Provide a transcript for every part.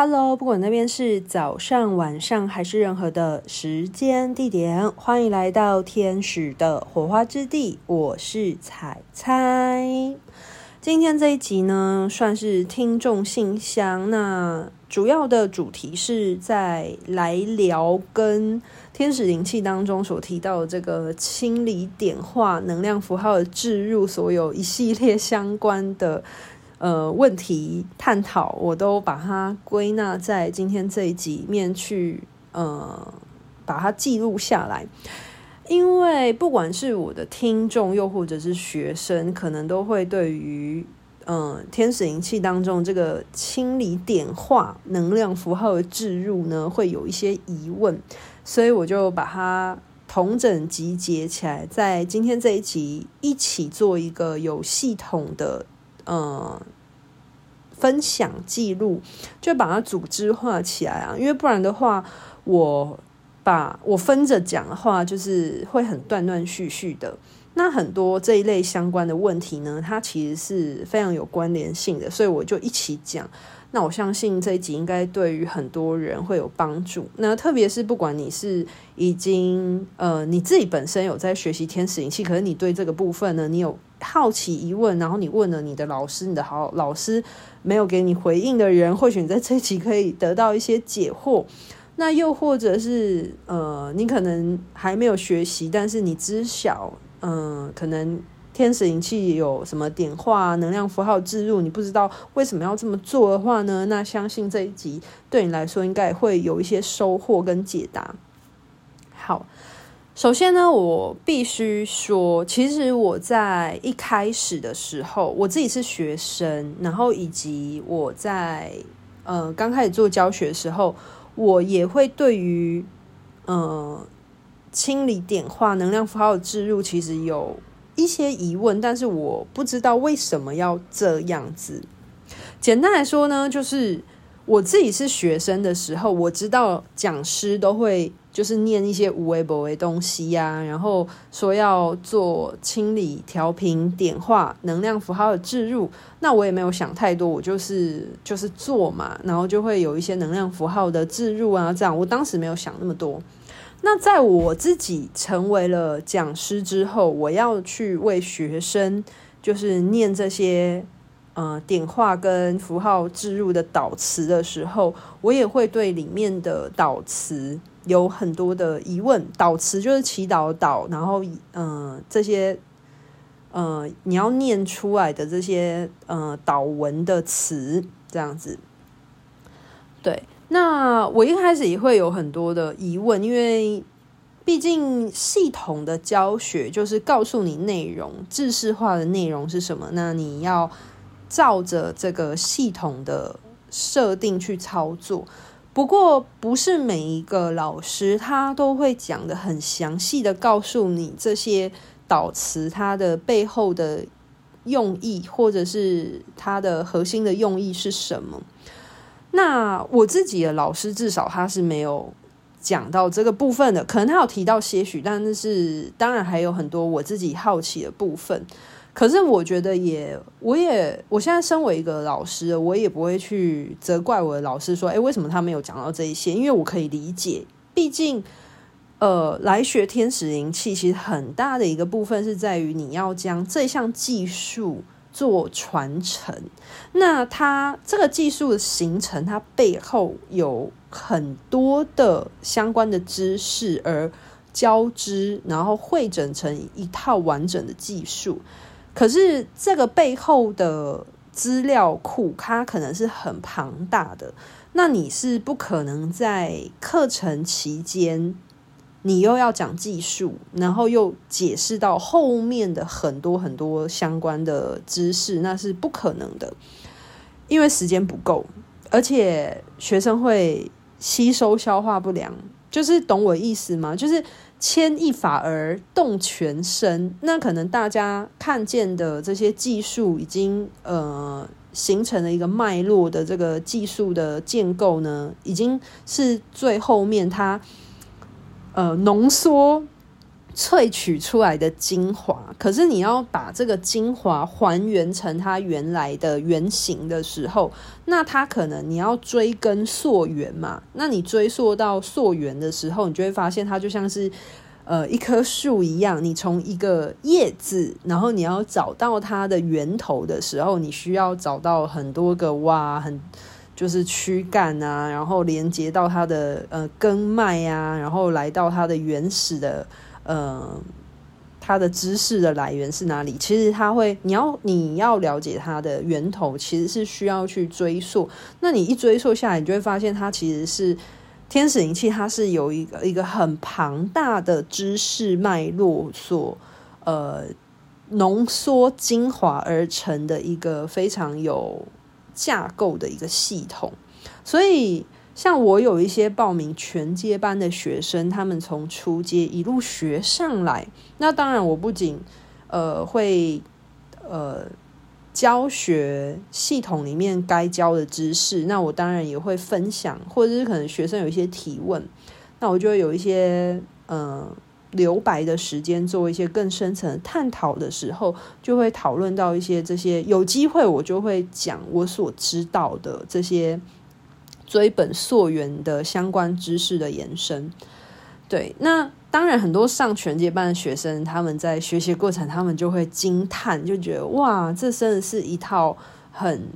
Hello，不管那边是早上、晚上还是任何的时间地点，欢迎来到天使的火花之地。我是彩彩。今天这一集呢，算是听众信箱。那主要的主题是在来聊跟天使灵气当中所提到的这个清理、点化、能量符号的置入，所有一系列相关的。呃，问题探讨，我都把它归纳在今天这一集里面去，呃，把它记录下来。因为不管是我的听众，又或者是学生，可能都会对于，呃，天使灵气当中这个清理、点化、能量符号的置入呢，会有一些疑问，所以我就把它同整集结起来，在今天这一集一起做一个有系统的。呃，分享记录就把它组织化起来啊，因为不然的话，我把我分着讲的话，就是会很断断续续的。那很多这一类相关的问题呢，它其实是非常有关联性的，所以我就一起讲。那我相信这一集应该对于很多人会有帮助。那特别是不管你是已经呃你自己本身有在学习天使灵气，可是你对这个部分呢，你有好奇疑问，然后你问了你的老师，你的好老师没有给你回应的人，或许你在这一集可以得到一些解惑。那又或者是呃你可能还没有学习，但是你知晓嗯、可能。天使灵气有什么点化能量符号置入？你不知道为什么要这么做的话呢？那相信这一集对你来说应该会有一些收获跟解答。首先呢，我必须说，其实我在一开始的时候，我自己是学生，然后以及我在呃刚开始做教学的时候，我也会对于呃清理点化能量符号的置入，其实有。一些疑问，但是我不知道为什么要这样子。简单来说呢，就是我自己是学生的时候，我知道讲师都会就是念一些有的没的东西呀、然后说要做清理、调频、点化能量符号的置入。那我也没有想太多，我就是就是做嘛，然后就会有一些能量符号的置入啊，这样。我当时没有想那么多。那在我自己成为了讲师之后，我要去为学生就是念这些呃点化跟符号置入的导词的时候，我也会对里面的导词有很多的疑问。导词就是祈祷祷，然后嗯、呃、这些呃你要念出来的这些呃祷文的词这样子，对。那我一开始也会有很多的疑问，因为毕竟系统的教学就是告诉你内容，知识化的内容是什么，那你要照着这个系统的设定去操作。不过，不是每一个老师他都会讲得很详细的告诉你这些导词它的背后的用意，或者是它的核心的用意是什么。那我自己的老师至少他是没有讲到这个部分的，可能他有提到些许，但是当然还有很多我自己好奇的部分。可是我觉得也，我也我现在身为一个老师，我也不会去责怪我的老师说，诶，为什么他没有讲到这一些？因为我可以理解，毕竟呃，来学天使灵气，其实很大的一个部分是在于你要将这项技术。做传承，那它这个技术的形成，它背后有很多的相关的知识而交织，然后汇整成一套完整的技术。可是这个背后的资料库，它可能是很庞大的，那你是不可能在课程期间。你又要讲技术，然后又解释到后面的很多很多相关的知识，那是不可能的，因为时间不够，而且学生会吸收消化不良。就是懂我意思吗？就是牵一发而动全身。那可能大家看见的这些技术已经呃形成了一个脉络的这个技术的建构呢，已经是最后面它。呃，浓缩萃取出来的精华，可是你要把这个精华还原成它原来的原型的时候，那它可能你要追根溯源嘛。那你追溯到溯源的时候，你就会发现它就像是呃一棵树一样，你从一个叶子，然后你要找到它的源头的时候，你需要找到很多个哇，很。就是躯干啊，然后连接到它的呃根脉啊，然后来到它的原始的呃它的知识的来源是哪里？其实它会，你要你要了解它的源头，其实是需要去追溯。那你一追溯下来，你就会发现它其实是天使灵气，它是有一个一个很庞大的知识脉络所呃浓缩精华而成的一个非常有。架构的一个系统，所以像我有一些报名全阶班的学生，他们从初阶一路学上来。那当然，我不仅呃会呃教学系统里面该教的知识，那我当然也会分享，或者是可能学生有一些提问，那我就会有一些嗯。呃留白的时间，做一些更深层的探讨的时候，就会讨论到一些这些有机会，我就会讲我所知道的这些追本溯源的相关知识的延伸。对，那当然很多上全阶班的学生，他们在学习过程，他们就会惊叹，就觉得哇，这真的是一套很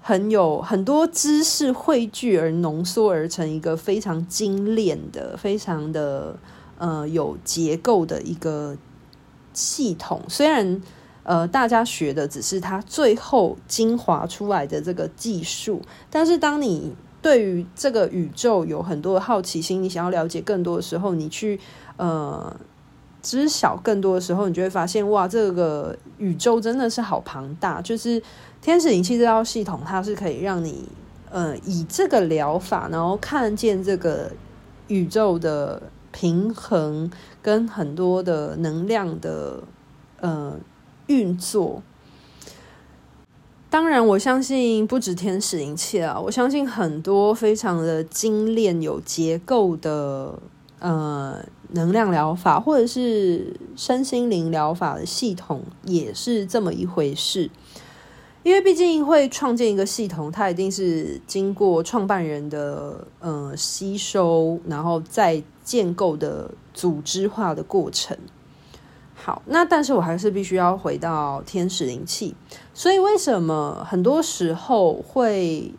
很有很多知识汇聚而浓缩而成一个非常精炼的，非常的。呃，有结构的一个系统，虽然呃，大家学的只是它最后精华出来的这个技术，但是当你对于这个宇宙有很多的好奇心，你想要了解更多的时候，你去呃知晓更多的时候，你就会发现，哇，这个宇宙真的是好庞大。就是天使灵气这套系统，它是可以让你呃以这个疗法，然后看见这个宇宙的。平衡跟很多的能量的呃运作，当然我相信不止天使灵气啊，我相信很多非常的精炼有结构的呃能量疗法或者是身心灵疗法的系统也是这么一回事。因为毕竟会创建一个系统，它一定是经过创办人的呃吸收，然后再建构的组织化的过程。好，那但是我还是必须要回到天使灵气。所以为什么很多时候会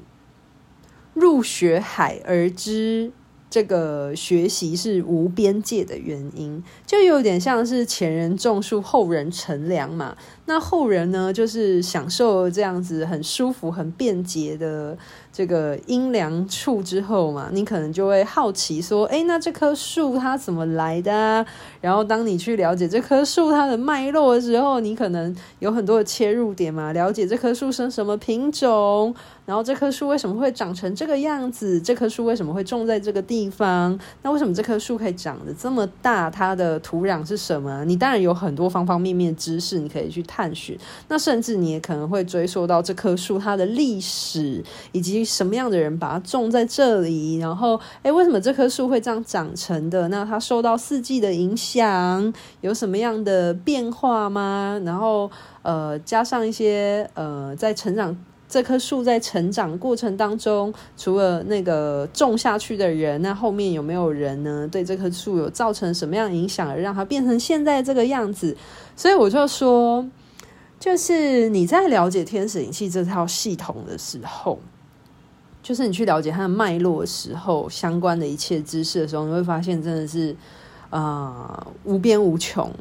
入学海而知？这个学习是无边界的原因，就有点像是前人种树，后人乘凉嘛。那后人呢，就是享受这样子很舒服、很便捷的这个阴凉处之后嘛，你可能就会好奇说：“哎，那这棵树它怎么来的啊？”然后当你去了解这棵树它的脉络的时候，你可能有很多的切入点嘛，了解这棵树是什么品种。然后这棵树为什么会长成这个样子？这棵树为什么会种在这个地方？那为什么这棵树可以长得这么大？它的土壤是什么？你当然有很多方方面面知识，你可以去探寻。那甚至你也可能会追溯到这棵树它的历史，以及什么样的人把它种在这里。然后，诶，为什么这棵树会这样长成的？那它受到四季的影响，有什么样的变化吗？然后，呃，加上一些呃，在成长。这棵树在成长过程当中，除了那个种下去的人，那后面有没有人呢？对这棵树有造成什么样影响，而让它变成现在这个样子？所以我就说，就是你在了解天使灵气这套系统的时候，就是你去了解它的脉络时候，相关的一切知识的时候，你会发现真的是啊、无边无穷，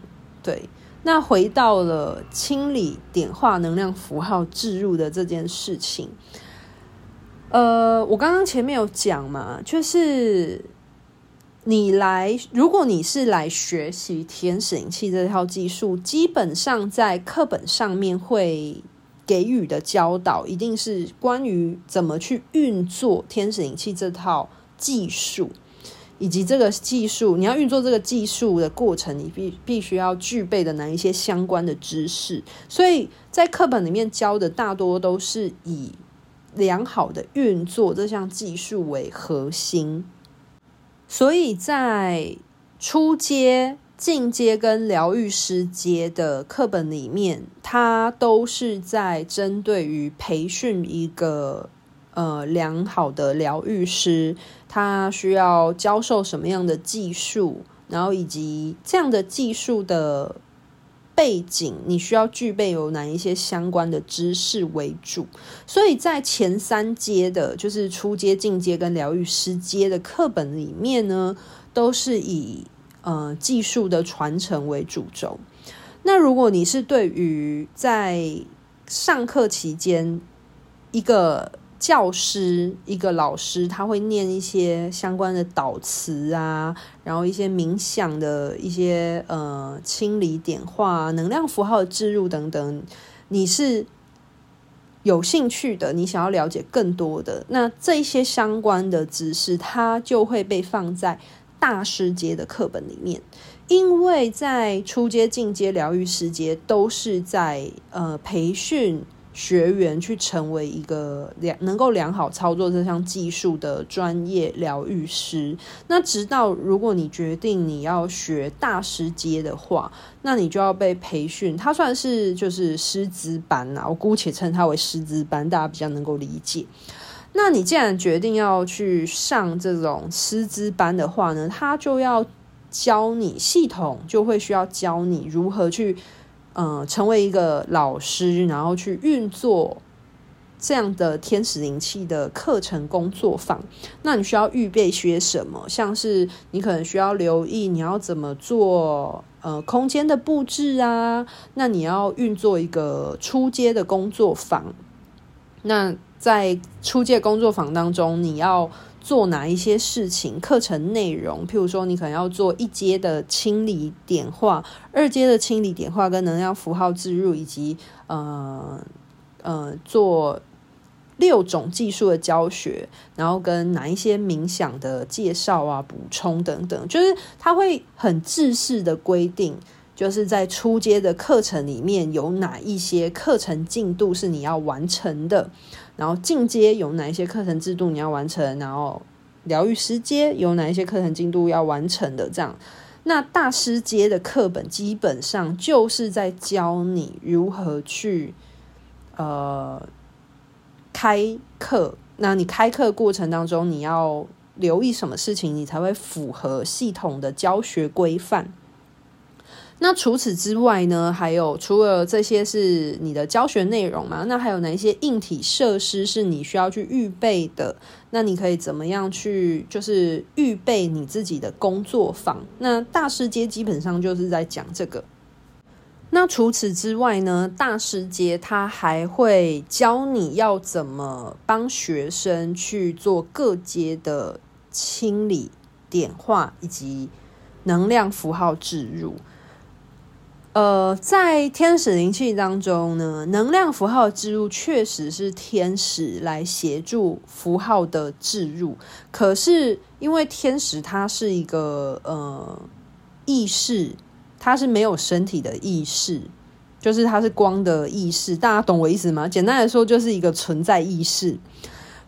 对。那回到了清理、点化能量符号置入的这件事情，呃，我刚刚前面有讲嘛，就是你来，如果你是来学习天使灵气这套技术，基本上在课本上面会给予的教导，一定是关于怎么去运作天使灵气这套技术。以及这个技术，你要运作这个技术的过程，你必必须要具备的哪一些相关的知识？所以在课本里面教的大多都是以良好的运作这项技术为核心。所以在初阶进阶跟疗愈师阶的课本里面，它都是在针对于培训一个呃良好的疗愈师，他需要教授什么样的技术，然后以及这样的技术的背景，你需要具备有哪一些相关的知识为主。所以在前三阶的，就是初阶、进阶跟疗愈师阶的课本里面呢，都是以呃，技术的传承为主轴。那如果你是对于在上课期间，一个教师、一个老师，他会念一些相关的导词啊，然后一些冥想的一些呃清理点化、能量符号的置入等等，你是有兴趣的，你想要了解更多的，那这些相关的知识，它就会被放在。大师阶的课本里面，因为在初阶、进阶、疗愈师阶都是在呃培训学员去成为一个良能够良好操作这项技术的专业疗愈师。那直到如果你决定你要学大师阶的话，那你就要被培训。它算是就是师资班啊，我姑且称它为师资班，大家比较能够理解。那你既然决定要去上这种师资班的话呢，他就要教你系统，就会需要教你如何去，呃，成为一个老师，然后去运作这样的天使灵气的课程工作坊。那你需要预备些什么？像是你可能需要留意你要怎么做，呃，空间的布置啊。那你要运作一个初阶的工作坊，那。在初阶工作坊当中，你要做哪一些事情？课程内容，譬如说，你可能要做一阶的清理点化，二阶的清理点化跟能量符号置入，以及呃呃做六种技术的教学，然后跟哪一些冥想的介绍啊、补充等等，就是它会很制式的规定。就是在初阶的课程里面有哪一些课程进度是你要完成的，然后进阶有哪一些课程制度你要完成，然后疗愈师阶有哪一些课程进度要完成的，这样。那大师阶的课本基本上就是在教你如何去呃开课。那你开课过程当中你要留意什么事情，你才会符合系统的教学规范。那除此之外呢？还有除了这些是你的教学内容嘛？那还有哪一些硬体设施是你需要去预备的？那你可以怎么样去就是预备你自己的工作坊？那大师阶基本上就是在讲这个。那除此之外呢？大师阶他还会教你要怎么帮学生去做各阶的清理、点化以及能量符号置入。呃，在天使灵气当中呢，能量符号植入确实是天使来协助符号的置入。可是因为天使它是一个呃意识，它是没有身体的意识，就是它是光的意识。大家懂我意思吗？简单来说，就是一个存在意识。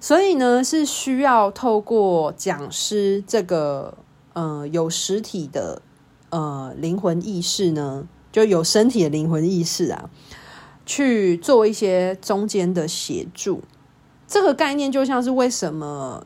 所以呢，是需要透过讲师这个呃有实体的呃灵魂意识呢。就有身体的灵魂意识啊，去做一些中间的协助。这个概念就像是为什么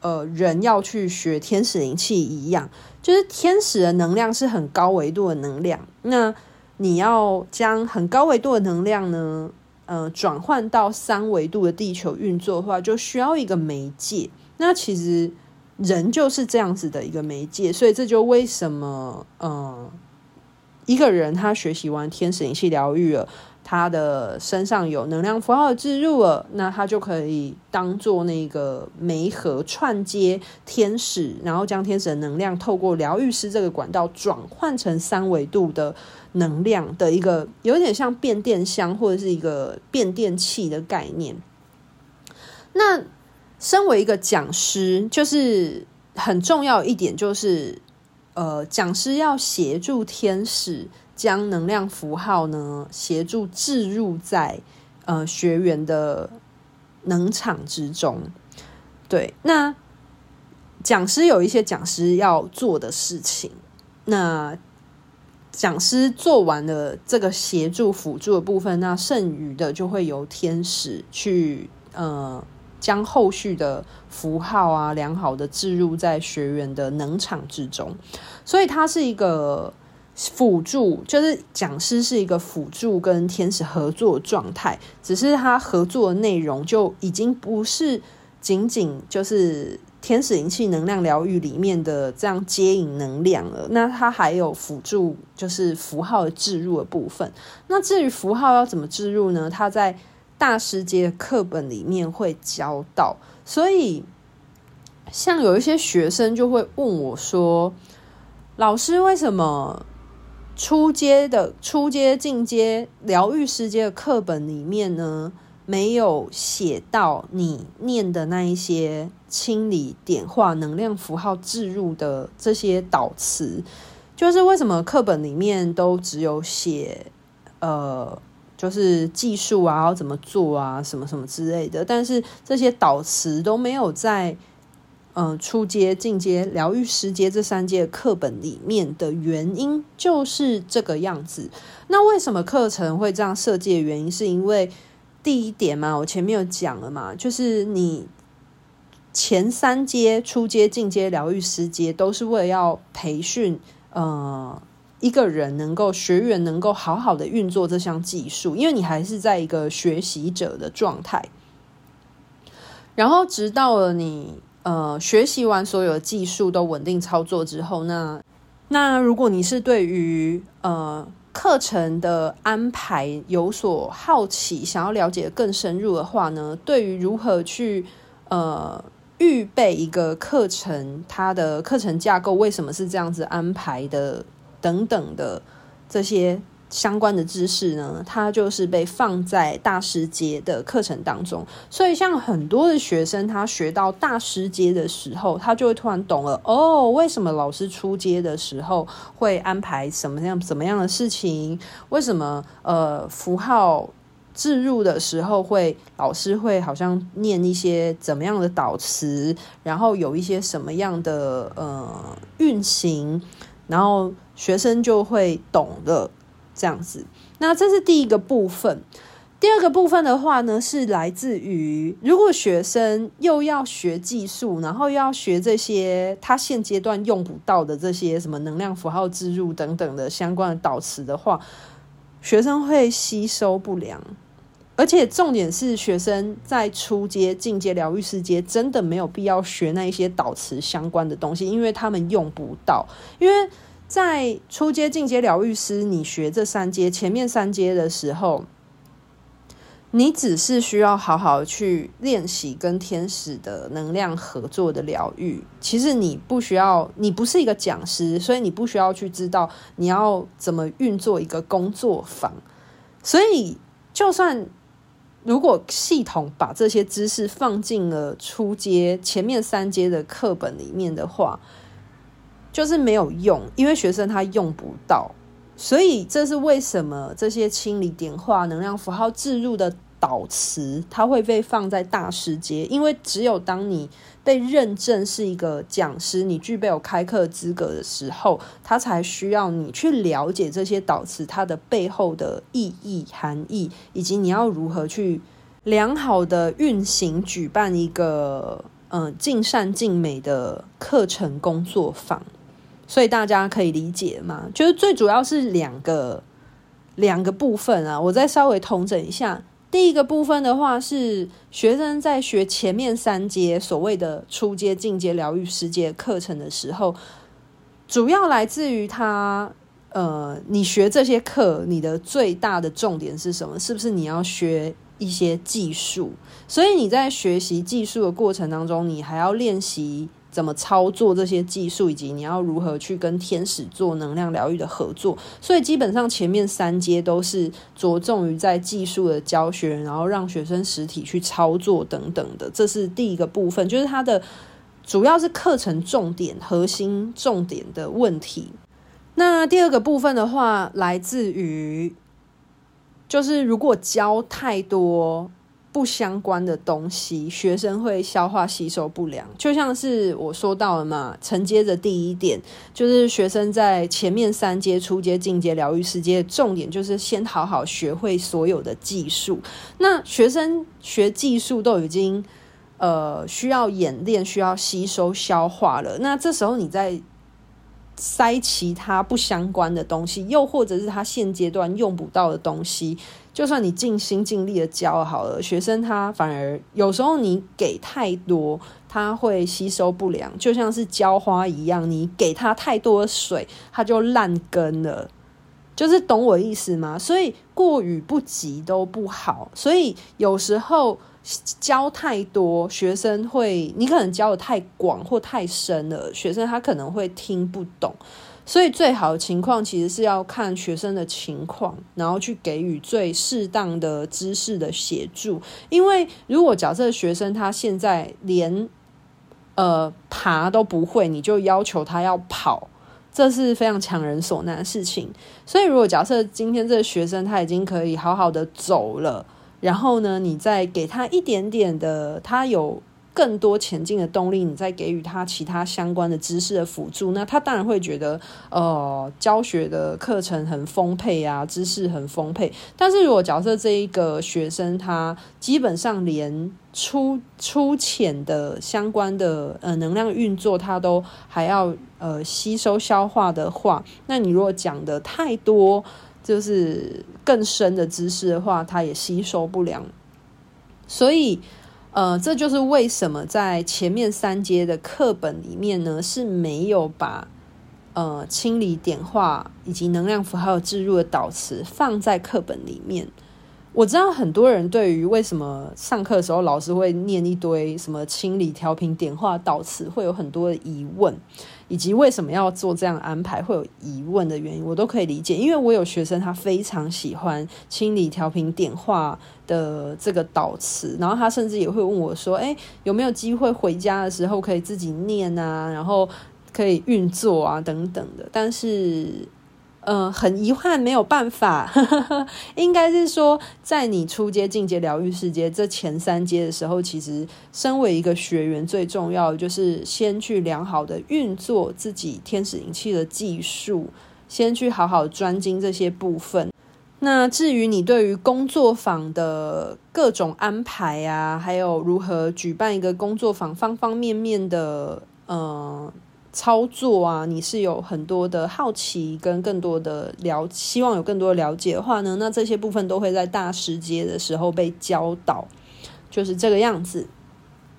呃人要去学天使灵气一样，就是天使的能量是很高维度的能量。那你要将很高维度的能量呢，呃，转换到三维度的地球运作的话，就需要一个媒介。那其实人就是这样子的一个媒介，所以这就为什么呃。一个人他学习完天使灵气疗愈了，他的身上有能量符号的置入了，那他就可以当做那个媒合串接天使，然后将天使的能量透过疗愈师这个管道转换成三维度的能量的一个有点像变电箱或者是一个变电器的概念。那身为一个讲师，就是很重要一点就是。呃，讲师要协助天使将能量符号呢，协助置入在呃学员的能场之中。对，那讲师有一些讲师要做的事情。那讲师做完了这个协助辅助的部分，那剩余的就会由天使去呃将后续的符号啊良好的置入在学员的能场之中，所以它是一个辅助，就是讲师是一个辅助跟天使合作的状态，只是他合作的内容就已经不是仅仅就是。天使灵气能量疗愈里面的这样接引能量了，那它还有辅助，就是符号的置入的部分。那至于符号要怎么置入呢？它在大师阶课本里面会教到。所以，像有一些学生就会问我说：“老师，为什么初阶的初阶、进阶疗愈师阶的课本里面呢？”没有写到你念的那一些清理、点化、能量符号置入的这些导词，就是为什么课本里面都只有写呃，就是技术啊，要怎么做啊，什么什么之类的，但是这些导词都没有在嗯、呃、初阶、进阶、疗愈师阶这三阶课本里面的原因，就是这个样子。那为什么课程会这样设计的原因，是因为。第一点嘛，我前面有讲了嘛，就是你前三阶、初阶、进阶、疗愈师阶，都是为了要培训呃一个人能够学员能够好好的运作这项技术，因为你还是在一个学习者的状态。然后直到了你呃学习完所有的技术都稳定操作之后，那那如果你是对于呃。课程的安排有所好奇，想要了解更深入的话呢，对于如何去呃预备一个课程，它的课程架构为什么是这样子安排的等等的这些。相关的知识呢，它就是被放在大师节的课程当中。所以，像很多的学生，他学到大师节的时候，他就会突然懂了哦，为什么老师出街的时候会安排什么样怎么样的事情？为什么呃符号置入的时候会老师会好像念一些怎么样的导词，然后有一些什么样的呃运行，然后学生就会懂了。这样子，那这是第一个部分。第二个部分的话呢，是来自于如果学生又要学技术，然后又要学这些他现阶段用不到的这些什么能量符号置入等等的相关的导词的话，学生会吸收不良。而且重点是，学生在初阶、进阶、疗愈师阶真的没有必要学那一些导词相关的东西，因为他们用不到，因为。在初阶、进阶疗愈师，你学这三阶，前面三阶的时候，你只是需要好好去练习跟天使的能量合作的疗愈。其实你不需要，你不是一个讲师，所以你不需要去知道你要怎么运作一个工作坊。所以，就算如果系统把这些知识放进了初阶前面三阶的课本里面的话，就是没有用，因为学生他用不到，所以这是为什么这些清理、点化、能量符号置入的导词，它会被放在大师节，因为只有当你被认证是一个讲师，你具备有开课资格的时候，他才需要你去了解这些导词它的背后的意义、含义，以及你要如何去良好的运行、举办一个嗯尽善尽美的课程工作坊。所以大家可以理解吗？就是最主要是两个两个部分啊，我再稍微统整一下。第一个部分的话是学生在学前面三阶所谓的初阶、进阶、疗愈师阶课程的时候，主要来自于他呃，你学这些课，你的最大的重点是什么？是不是你要学一些技术？所以你在学习技术的过程当中，你还要练习。怎么操作这些技术，以及你要如何去跟天使做能量疗愈的合作？所以基本上前面三阶都是着重于在技术的教学，然后让学生实体去操作等等的。这是第一个部分，就是它的主要是课程重点、核心重点的问题。那第二个部分的话，来自于就是如果教太多。不相关的东西，学生会消化吸收不良。就像是我说到了嘛，承接着第一点，就是学生在前面三阶、初阶、进阶、疗愈师阶，重点就是先好好学会所有的技术。那学生学技术都已经呃需要演练、需要吸收、消化了，那这时候你在。塞其他不相关的东西，又或者是他现阶段用不到的东西，就算你尽心尽力的教好了，学生他反而有时候你给太多，他会吸收不良，就像是浇花一样，你给他太多的水，他就烂根了，就是懂我意思吗？所以过与不及都不好，所以有时候。教太多，学生会，你可能教的太广或太深了，学生他可能会听不懂。所以最好的情况其实是要看学生的情况，然后去给予最适当的知识的协助。因为如果假设学生他现在连呃爬都不会，你就要求他要跑，这是非常强人所难的事情。所以如果假设今天这个学生他已经可以好好的走了。然后呢，你再给他一点点的，他有更多前进的动力，你再给予他其他相关的知识的辅助，那他当然会觉得，呃，教学的课程很丰沛啊，知识很丰沛。但是如果假设这一个学生他基本上连粗粗浅的相关的呃能量运作他都还要呃吸收消化的话，那你如果讲的太多。就是更深的知识的话，他也吸收不良。所以，呃，这就是为什么在前面三阶的课本里面呢，是没有把呃清理点化以及能量符号置入的导词放在课本里面。我知道很多人对于为什么上课的时候老师会念一堆什么清理、调频、点化导词，会有很多的疑问。以及为什么要做这样安排，会有疑问的原因，我都可以理解。因为我有学生，他非常喜欢清理、调频、点化的这个导词，然后他甚至也会问我说：“诶，有没有机会回家的时候可以自己念啊？然后可以运作啊，等等的。”但是。嗯、很遗憾没有办法，呵呵，应该是说，在你初阶、进阶、疗愈师阶这前三阶的时候，其实身为一个学员，最重要的就是先去良好的运作自己天使灵气的技术，先去好好专精这些部分。那至于你对于工作坊的各种安排啊，还有如何举办一个工作坊，方方面面的，嗯、操作啊，你是有很多的好奇跟更多的了，希望有更多的了解的话呢，那这些部分都会在大师节的时候被教导，就是这个样子。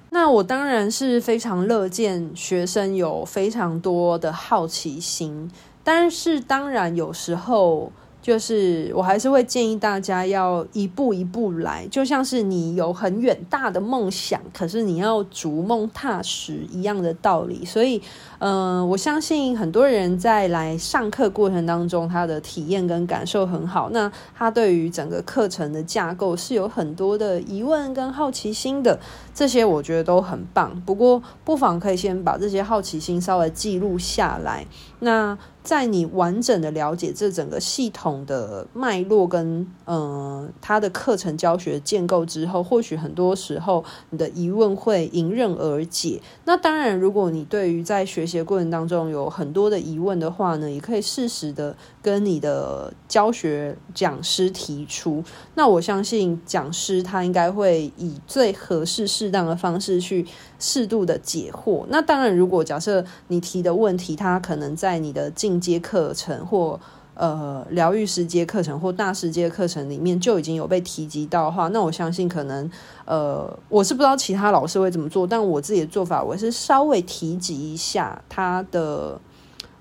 那我当然是非常乐见学生有非常多的好奇心，但是当然有时候。就是我还是会建议大家要一步一步来，就像是你有很远大的梦想，可是你要逐梦踏实一样的道理。所以，嗯、我相信很多人在来上课过程当中，他的体验跟感受很好。那他对于整个课程的架构是有很多的疑问跟好奇心的，这些我觉得都很棒。不过，不妨可以先把这些好奇心稍微记录下来。那在你完整的了解这整个系统的脉络跟嗯、呃、它的课程教学建构之后，或许很多时候你的疑问会迎刃而解。那当然，如果你对于在学习过程当中有很多的疑问的话呢，也可以适时的跟你的教学讲师提出。那我相信讲师他应该会以最合适适当的方式去适度的解惑。那当然，如果假设你提的问题，他可能在你的进阶课程或呃疗愈师阶课程或大师阶课程里面就已经有被提及到的话，那我相信可能呃我是不知道其他老师会怎么做，但我自己的做法，我是稍微提及一下他的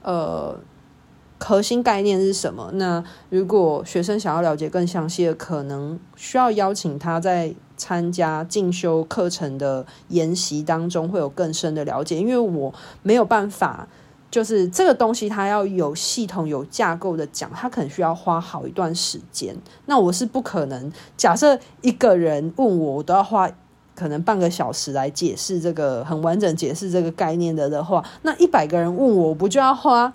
呃核心概念是什么。那如果学生想要了解更详细的，可能需要邀请他在参加进修课程的研习当中会有更深的了解，因为我没有办法。就是这个东西，它要有系统、有架构的讲，它可能需要花好一段时间。那我是不可能假设一个人问我，我都要花可能半个小时来解释这个很完整解释这个概念的的话，那一百个人问我，我不就要花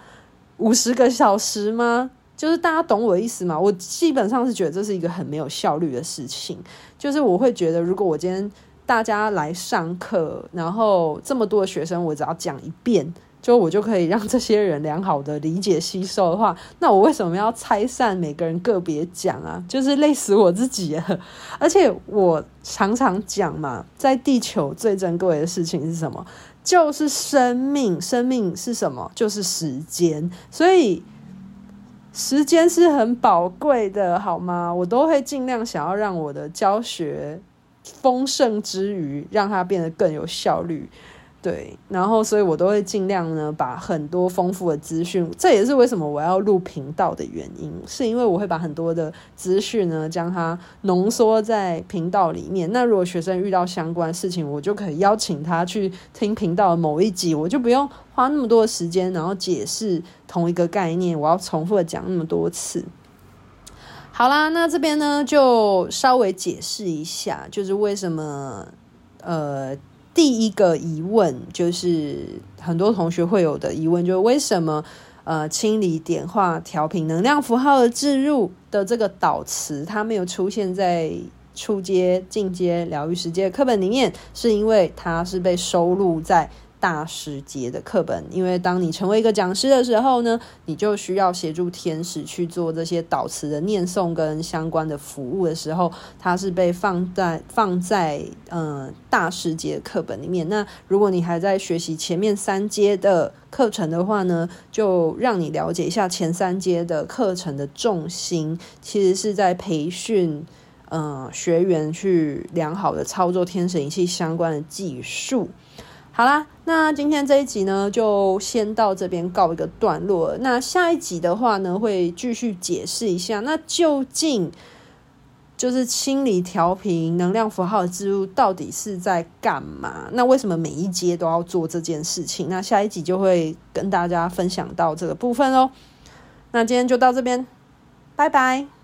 五十个小时吗？就是大家懂我的意思吗？我基本上是觉得这是一个很没有效率的事情。就是我会觉得，如果我今天大家来上课，然后这么多的学生，我只要讲一遍。就我就可以让这些人良好的理解吸收的话，那我为什么要拆散每个人个别讲啊？就是累死我自己了。而且我常常讲嘛，在地球最珍贵的事情是什么？就是生命。生命是什么？就是时间。所以时间是很宝贵的，好吗？我都会尽量想要让我的教学丰盛之余，让它变得更有效率。对，然后所以我都会尽量呢，把很多丰富的资讯，这也是为什么我要录频道的原因，是因为我会把很多的资讯呢，将它浓缩在频道里面。那如果学生遇到相关事情，我就可以邀请他去听频道某一集，我就不用花那么多的时间，然后解释同一个概念，我要重复的讲那么多次。好啦，那这边呢就稍微解释一下，就是为什么呃。第一个疑问就是很多同学会有的疑问，就是为什么呃清理点化调频能量符号的置入的这个导词，它没有出现在初阶、进阶疗愈时间课本里面，是因为它是被收录在。大师节的课本，因为当你成为一个讲师的时候呢，你就需要协助天使去做这些导词的念诵跟相关的服务的时候，它是被放在放在嗯、大师节的课本里面。那如果你还在学习前面三阶的课程的话呢，就让你了解一下前三阶的课程的重心，其实是在培训嗯、学员去良好的操作天使仪器相关的技术。好啦，那今天这一集呢，就先到这边告一个段落。那下一集的话呢，会继续解释一下，那究竟就是清理调频能量符号的置入到底是在干嘛？那为什么每一阶都要做这件事情？那下一集就会跟大家分享到这个部分喽。那今天就到这边，拜拜。